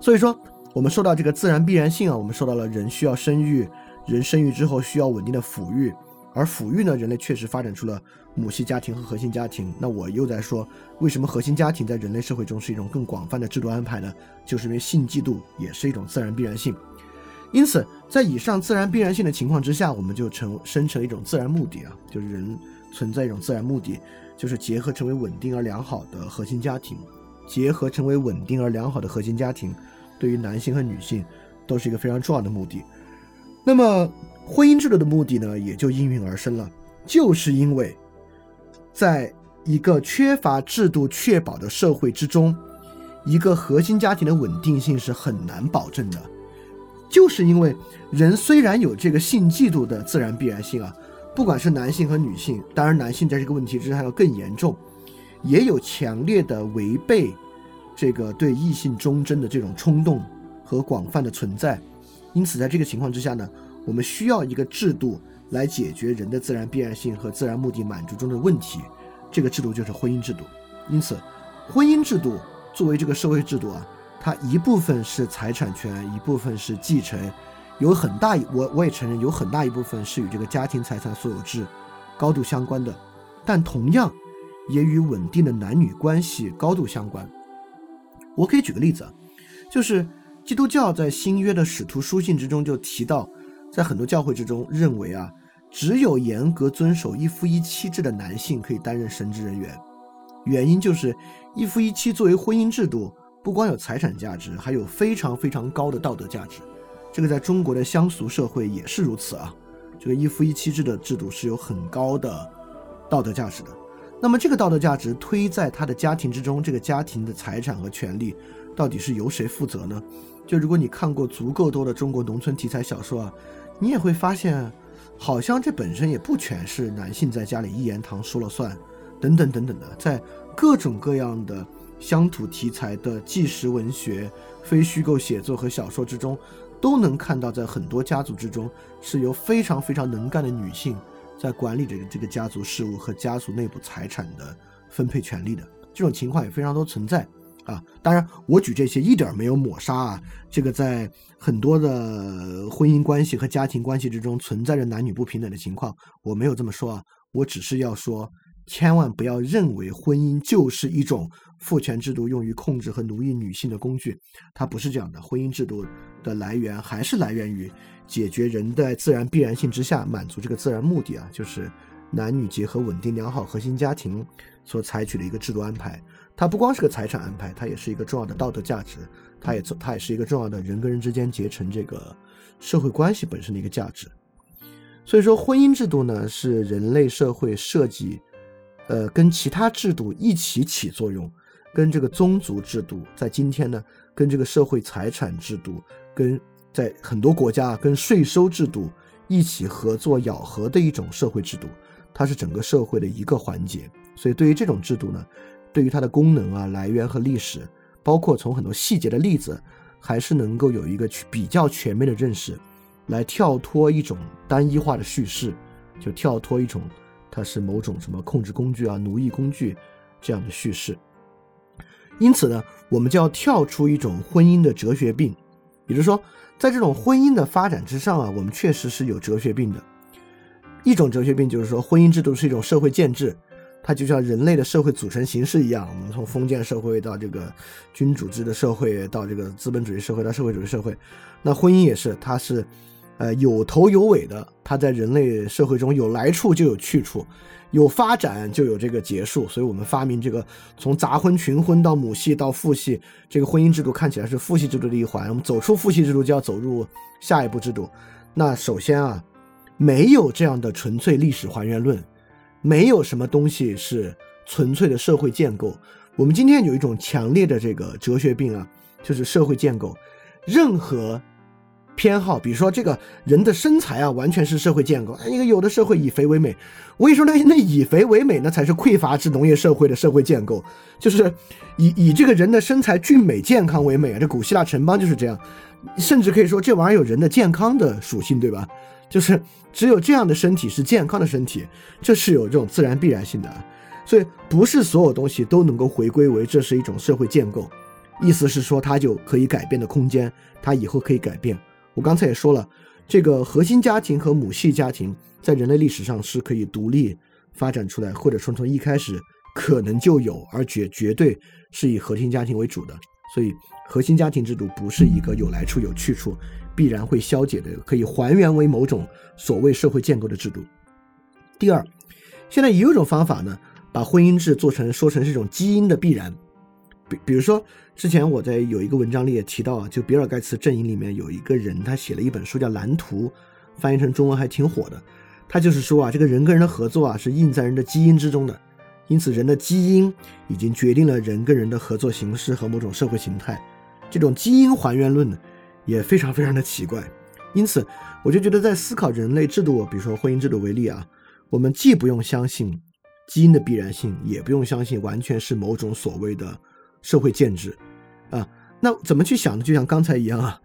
S1: 所以说，我们说到这个自然必然性啊，我们说到了人需要生育，人生育之后需要稳定的抚育，而抚育呢，人类确实发展出了母系家庭和核心家庭。那我又在说，为什么核心家庭在人类社会中是一种更广泛的制度安排呢？就是因为性嫉妒也是一种自然必然性。因此，在以上自然必然性的情况之下，我们就成生成一种自然目的啊，就是人存在一种自然目的，就是结合成为稳定而良好的核心家庭，结合成为稳定而良好的核心家庭。对于男性和女性都是一个非常重要的目的。那么，婚姻制度的目的呢，也就应运而生了。就是因为，在一个缺乏制度确保的社会之中，一个核心家庭的稳定性是很难保证的。就是因为人虽然有这个性嫉妒的自然必然性啊，不管是男性和女性，当然男性在这个问题之上要更严重，也有强烈的违背。这个对异性忠贞的这种冲动和广泛的存在，因此在这个情况之下呢，我们需要一个制度来解决人的自然必然性和自然目的满足中的问题。这个制度就是婚姻制度。因此，婚姻制度作为这个社会制度啊，它一部分是财产权，一部分是继承，有很大我我也承认有很大一部分是与这个家庭财产所有制高度相关的，但同样也与稳定的男女关系高度相关。我可以举个例子啊，就是基督教在新约的使徒书信之中就提到，在很多教会之中认为啊，只有严格遵守一夫一妻制的男性可以担任神职人员。原因就是一夫一妻作为婚姻制度，不光有财产价值，还有非常非常高的道德价值。这个在中国的乡俗社会也是如此啊。这个一夫一妻制的制度是有很高的道德价值的。那么这个道德价值推在他的家庭之中，这个家庭的财产和权利到底是由谁负责呢？就如果你看过足够多的中国农村题材小说啊，你也会发现，好像这本身也不全是男性在家里一言堂说了算，等等等等的，在各种各样的乡土题材的纪实文学、非虚构写作和小说之中，都能看到，在很多家族之中是由非常非常能干的女性。在管理着这个家族事务和家族内部财产的分配权利的这种情况也非常多存在啊。当然，我举这些一点没有抹杀啊。这个在很多的婚姻关系和家庭关系之中存在着男女不平等的情况，我没有这么说啊。我只是要说，千万不要认为婚姻就是一种父权制度用于控制和奴役女性的工具，它不是这样的。婚姻制度的来源还是来源于。解决人在自然必然性之下满足这个自然目的啊，就是男女结合、稳定良好核心家庭所采取的一个制度安排。它不光是个财产安排，它也是一个重要的道德价值，它也它也是一个重要的人跟人之间结成这个社会关系本身的一个价值。所以说，婚姻制度呢是人类社会设计，呃，跟其他制度一起起作用，跟这个宗族制度在今天呢，跟这个社会财产制度跟。在很多国家跟税收制度一起合作咬合的一种社会制度，它是整个社会的一个环节。所以，对于这种制度呢，对于它的功能啊、来源和历史，包括从很多细节的例子，还是能够有一个去比较全面的认识，来跳脱一种单一化的叙事，就跳脱一种它是某种什么控制工具啊、奴役工具这样的叙事。因此呢，我们就要跳出一种婚姻的哲学病，也就是说。在这种婚姻的发展之上啊，我们确实是有哲学病的。一种哲学病就是说，婚姻制度是一种社会建制，它就像人类的社会组成形式一样。我们从封建社会到这个君主制的社会，到这个资本主义社会，到社会主义社会，那婚姻也是，它是，呃，有头有尾的。它在人类社会中有来处就有去处。有发展就有这个结束，所以我们发明这个从杂婚群婚到母系到父系，这个婚姻制度看起来是父系制度的一环。我们走出父系制度，就要走入下一步制度。那首先啊，没有这样的纯粹历史还原论，没有什么东西是纯粹的社会建构。我们今天有一种强烈的这个哲学病啊，就是社会建构，任何偏好，比如说这个人的身材啊，完全是社会建构。因为有的社会以肥为美，我跟你说，那那以肥为美，那才是匮乏制农业社会的社会建构，就是以以这个人的身材俊美健康为美啊。这古希腊城邦就是这样，甚至可以说这玩意儿有人的健康的属性，对吧？就是只有这样的身体是健康的身体，这是有这种自然必然性的。所以不是所有东西都能够回归为这是一种社会建构，意思是说它就可以改变的空间，它以后可以改变。我刚才也说了，这个核心家庭和母系家庭在人类历史上是可以独立发展出来，或者说从一开始可能就有，而绝绝对是以核心家庭为主的。所以核心家庭制度不是一个有来处有去处，必然会消解的，可以还原为某种所谓社会建构的制度。第二，现在也有一种方法呢。把婚姻制做成说成是一种基因的必然，比比如说之前我在有一个文章里也提到啊，就比尔盖茨阵营里面有一个人，他写了一本书叫《蓝图》，翻译成中文还挺火的。他就是说啊，这个人跟人的合作啊是印在人的基因之中的，因此人的基因已经决定了人跟人的合作形式和某种社会形态。这种基因还原论呢也非常非常的奇怪。因此我就觉得在思考人类制度，比如说婚姻制度为例啊，我们既不用相信。基因的必然性也不用相信，完全是某种所谓的社会建制，那怎么去想呢？就像刚才一样啊，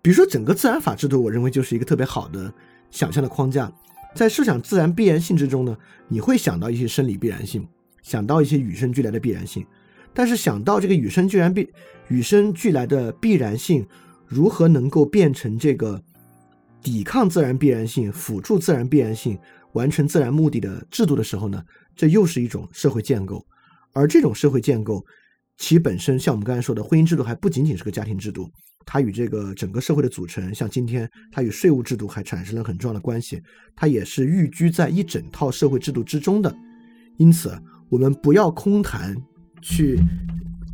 S1: 比如说整个自然法制度，我认为就是一个特别好的想象的框架。在设想自然必然性之中呢，你会想到一些生理必然性，想到一些与生俱来的必然性，但是想到这个与生俱然必与生俱来的必然性如何能够变成这个抵抗自然必然性、辅助自然必然性、完成自然目的的制度的时候呢？这又是一种社会建构，而这种社会建构，其本身像我们刚才说的，婚姻制度还不仅仅是个家庭制度，它与这个整个社会的组成，像今天它与税务制度还产生了很重要的关系，它也是寓居在一整套社会制度之中的。因此，我们不要空谈，去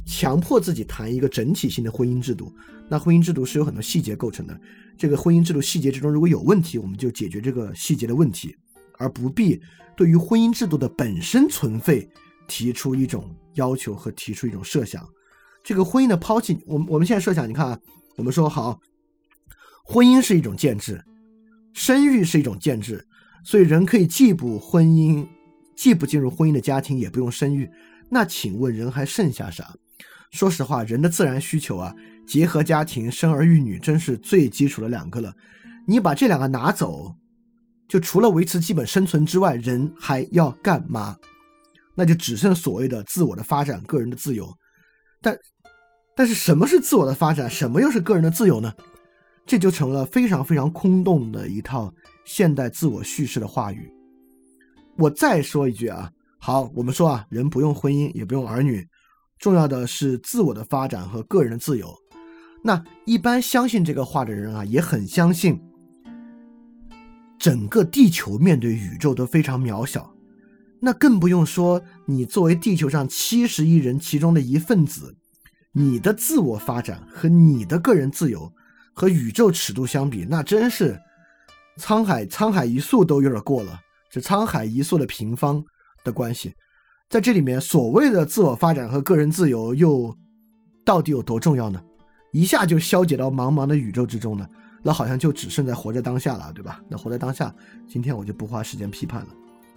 S1: 强迫自己谈一个整体性的婚姻制度。那婚姻制度是有很多细节构成的，这个婚姻制度细节之中如果有问题，我们就解决这个细节的问题。而不必对于婚姻制度的本身存废提出一种要求和提出一种设想。这个婚姻的抛弃，我们我们现在设想，你看啊，我们说好，婚姻是一种建制，生育是一种建制，所以人可以既不婚姻，既不进入婚姻的家庭，也不用生育。那请问人还剩下啥？说实话，人的自然需求啊，结合家庭、生儿育女，真是最基础的两个了。你把这两个拿走。就除了维持基本生存之外，人还要干嘛？那就只剩所谓的自我的发展、个人的自由。但，但是什么是自我的发展？什么又是个人的自由呢？这就成了非常非常空洞的一套现代自我叙事的话语。我再说一句啊，好，我们说啊，人不用婚姻，也不用儿女，重要的是自我的发展和个人的自由。那一般相信这个话的人啊，也很相信。整个地球面对宇宙都非常渺小，那更不用说你作为地球上七十亿人其中的一份子，你的自我发展和你的个人自由和宇宙尺度相比，那真是沧海沧海一粟都有点过了。这沧海一粟的平方的关系，在这里面所谓的自我发展和个人自由又到底有多重要呢？一下就消解到茫茫的宇宙之中呢？那好像就只剩在活在当下了，对吧？那活在当下，今天我就不花时间批判了。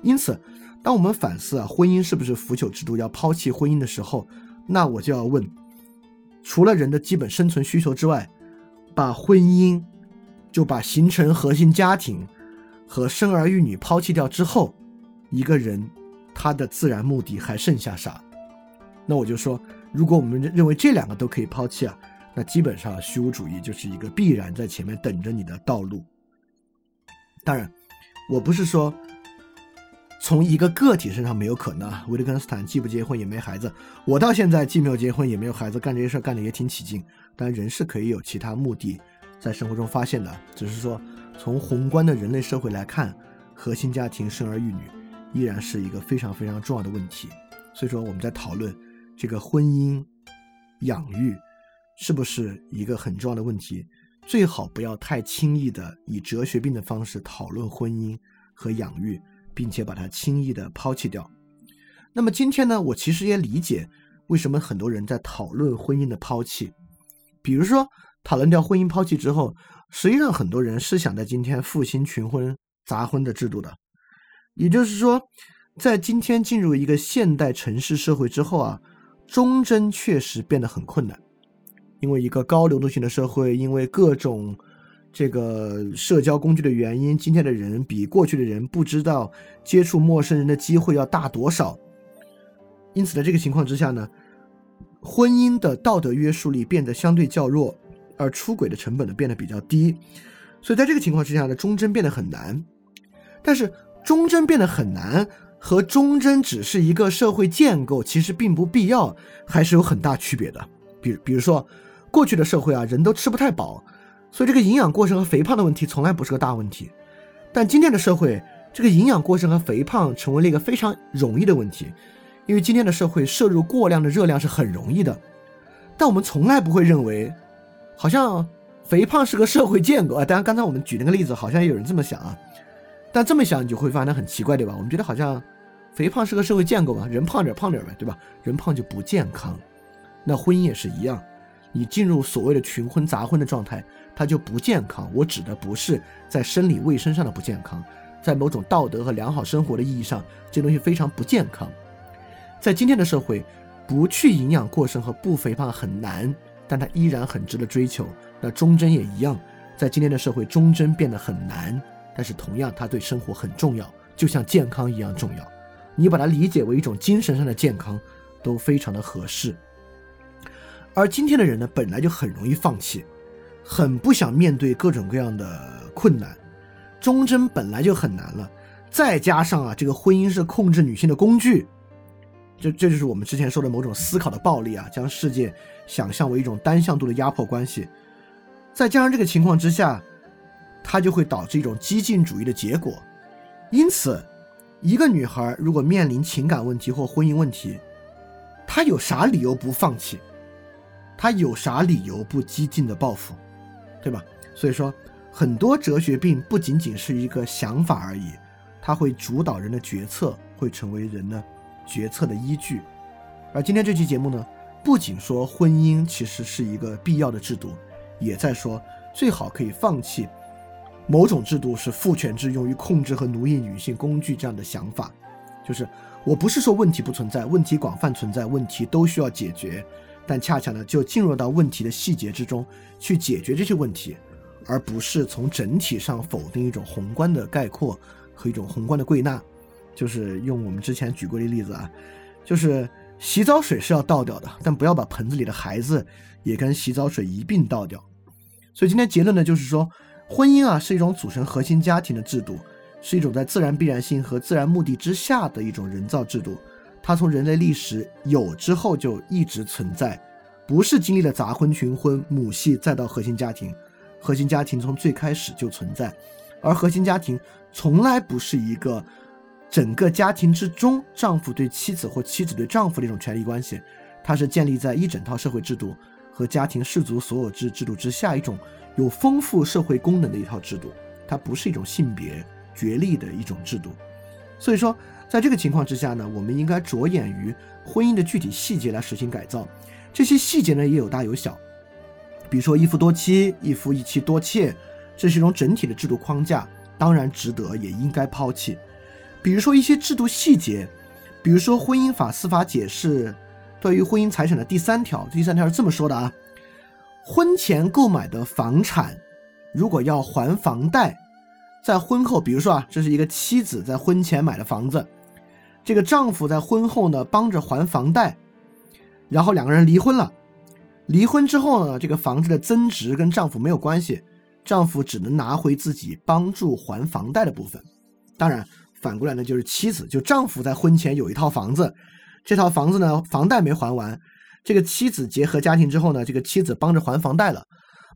S1: 因此，当我们反思啊，婚姻是不是腐朽制度要抛弃婚姻的时候，那我就要问：除了人的基本生存需求之外，把婚姻就把形成核心家庭和生儿育女抛弃掉之后，一个人他的自然目的还剩下啥？那我就说，如果我们认为这两个都可以抛弃啊。那基本上，虚无主义就是一个必然在前面等着你的道路。当然，我不是说从一个个体身上没有可能啊。维特根斯坦既不结婚也没孩子，我到现在既没有结婚也没有孩子，干这些事儿干的也挺起劲。但人是可以有其他目的在生活中发现的，只是说从宏观的人类社会来看，核心家庭生儿育女依然是一个非常非常重要的问题。所以说，我们在讨论这个婚姻养育。是不是一个很重要的问题？最好不要太轻易的以哲学病的方式讨论婚姻和养育，并且把它轻易的抛弃掉。那么今天呢，我其实也理解为什么很多人在讨论婚姻的抛弃。比如说，讨论掉婚姻抛弃之后，实际上很多人是想在今天复兴群婚杂婚的制度的。也就是说，在今天进入一个现代城市社会之后啊，忠贞确实变得很困难，因为一个高流动性的社会，因为各种这个社交工具的原因，今天的人比过去的人不知道接触陌生人的机会要大多少。因此，在这个情况之下呢，婚姻的道德约束力变得相对较弱，而出轨的成本呢变得比较低。所以，在这个情况之下呢，忠贞变得很难。但是，忠贞变得很难，和忠贞只是一个社会建构，其实并不必要，还是有很大区别的。比比如说，过去的社会啊，人都吃不太饱，所以这个营养过剩和肥胖的问题从来不是个大问题。但今天的社会，这个营养过剩和肥胖成为了一个非常容易的问题，因为今天的社会摄入过量的热量是很容易的。但我们从来不会认为，好像肥胖是个社会建构啊。当然，刚才我们举那个例子，好像也有人这么想啊。但这么想你就会发现很奇怪，对吧？我们觉得好像肥胖是个社会建构嘛，人胖点胖点呗，对吧？人胖就不健康。那婚姻也是一样，你进入所谓的群婚杂婚的状态，它就不健康。我指的不是在生理卫生上的不健康，在某种道德和良好生活的意义上，这东西非常不健康。在今天的社会，不去营养过剩和不肥胖很难，但它依然很值得追求。那忠贞也一样，在今天的社会，忠贞变得很难。但是同样，它对生活很重要，就像健康一样重要。你把它理解为一种精神上的健康，都非常的合适。而今天的人呢，本来就很容易放弃，很不想面对各种各样的困难。忠贞本来就很难了，再加上啊，这个婚姻是控制女性的工具，这这就是我们之前说的某种思考的暴力啊，将世界想象为一种单向度的压迫关系。再加上这个情况之下。它就会导致一种激进主义的结果，因此，一个女孩如果面临情感问题或婚姻问题，她有啥理由不放弃？她有啥理由不激进的报复？对吧？所以说，很多哲学病不仅仅是一个想法而已，它会主导人的决策，会成为人的决策的依据。而今天这期节目呢，不仅说婚姻其实是一个必要的制度，也在说最好可以放弃。某种制度是父权制用于控制和奴役女性工具，这样的想法，就是我不是说问题不存在，问题广泛存在，问题都需要解决，但恰恰呢就进入到问题的细节之中去解决这些问题，而不是从整体上否定一种宏观的概括和一种宏观的归纳。就是用我们之前举过的例子啊，就是洗澡水是要倒掉的，但不要把盆子里的孩子也跟洗澡水一并倒掉。所以今天结论呢就是说。婚姻啊，是一种组成核心家庭的制度，是一种在自然必然性和自然目的之下的一种人造制度。它从人类历史有之后就一直存在，不是经历了杂婚、群婚、母系再到核心家庭。核心家庭从最开始就存在，而核心家庭从来不是一个整个家庭之中丈夫对妻子或妻子对丈夫的一种权利关系，它是建立在。一整套社会制度和家庭氏族所有制制度之下一种。有丰富社会功能的一套制度，它不是一种性别角力的一种制度。所以说，在这个情况之下呢，我们应该着眼于婚姻的具体细节来实行改造。这些细节呢，也有大有小。比如说一夫多妻、一夫一妻多妾，这是一种整体的制度框架，当然值得也应该抛弃。比如说一些制度细节，比如说婚姻法司法解释对于婚姻财产的第三条，第三条是这么说的啊。婚前购买的房产，如果要还房贷，在婚后，比如说啊，这是一个妻子在婚前买的房子，这个丈夫在婚后呢帮着还房贷，然后两个人离婚了，离婚之后呢，这个房子的增值跟丈夫没有关系，丈夫只能拿回自己帮助还房贷的部分。当然，反过来呢，就是妻子，就丈夫在婚前有一套房子，这套房子呢房贷没还完。这个妻子结合家庭之后呢，这个妻子帮着还房贷了，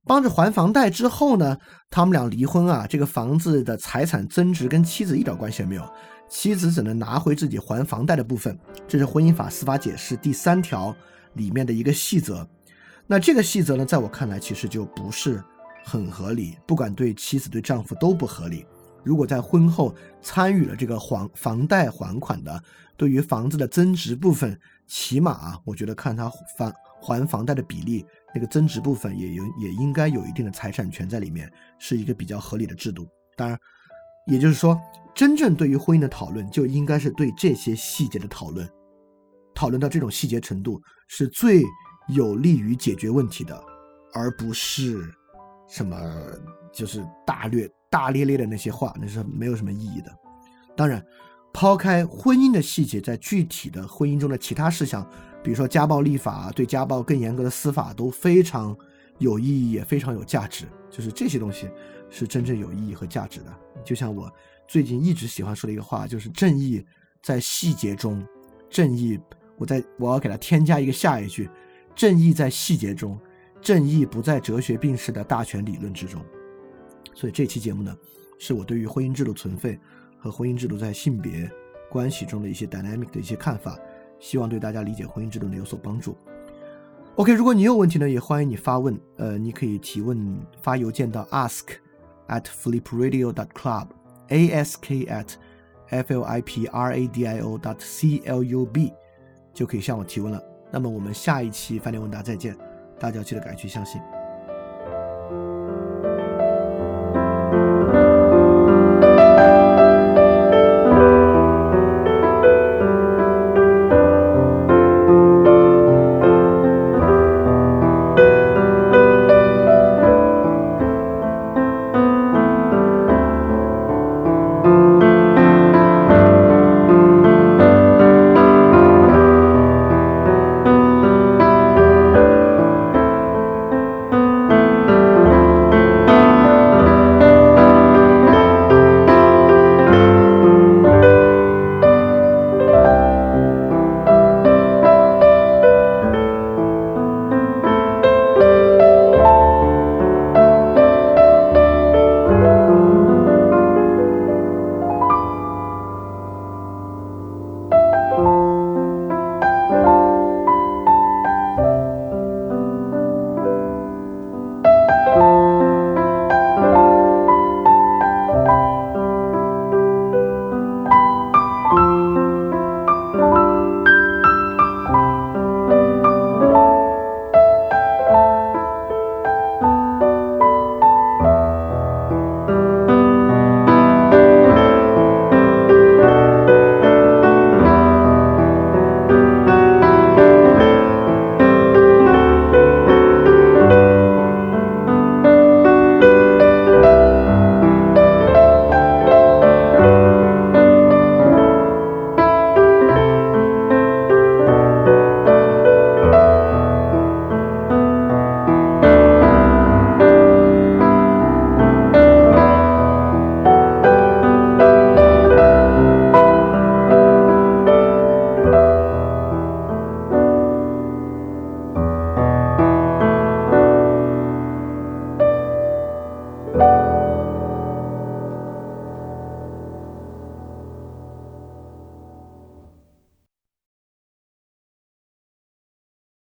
S1: 帮着还房贷之后呢，他们俩离婚啊，这个房子的财产增值跟妻子一点关系也没有，妻子只能拿回自己还房贷的部分，这是婚姻法司法解释第三条里面的一个细则。那这个细则呢，在我看来其实就不是很合理，不管对妻子对丈夫都不合理。如果在婚后参与了这个还房贷还款的，对于房子的增值部分。起码啊，我觉得看他还还房贷的比例，那个增值部分也有也应该有一定的财产权在里面，是一个比较合理的制度。当然，也就是说，真正对于婚姻的讨论，就应该是对这些细节的讨论，讨论到这种细节程度，是最有利于解决问题的，而不是什么就是大略大咧咧的那些话，那是没有什么意义的。当然，抛开婚姻的细节，在具体的婚姻中的其他事项，比如说家暴立法、对家暴更严格的司法，都非常有意义，也非常有价值。就是这些东西是真正有意义和价值的。就像我最近一直喜欢说的一个话，就是正义在细节中，正义，我在我要给它添加一个下一句：正义在细节中，正义不在哲学病式的大权理论之中。所以这期节目呢，是我对于婚姻制度存废。和婚姻制度在性别关系中的一些 dynamic 的一些看法，希望对大家理解婚姻制度呢有所帮助。OK，如果你有问题呢，也欢迎你发问。呃，你可以提问发邮件到 ask at flipradio dot ask at flipradio dot club 就可以向我提问了。那么我们下一期饭店问答再见，大家记得改去相信。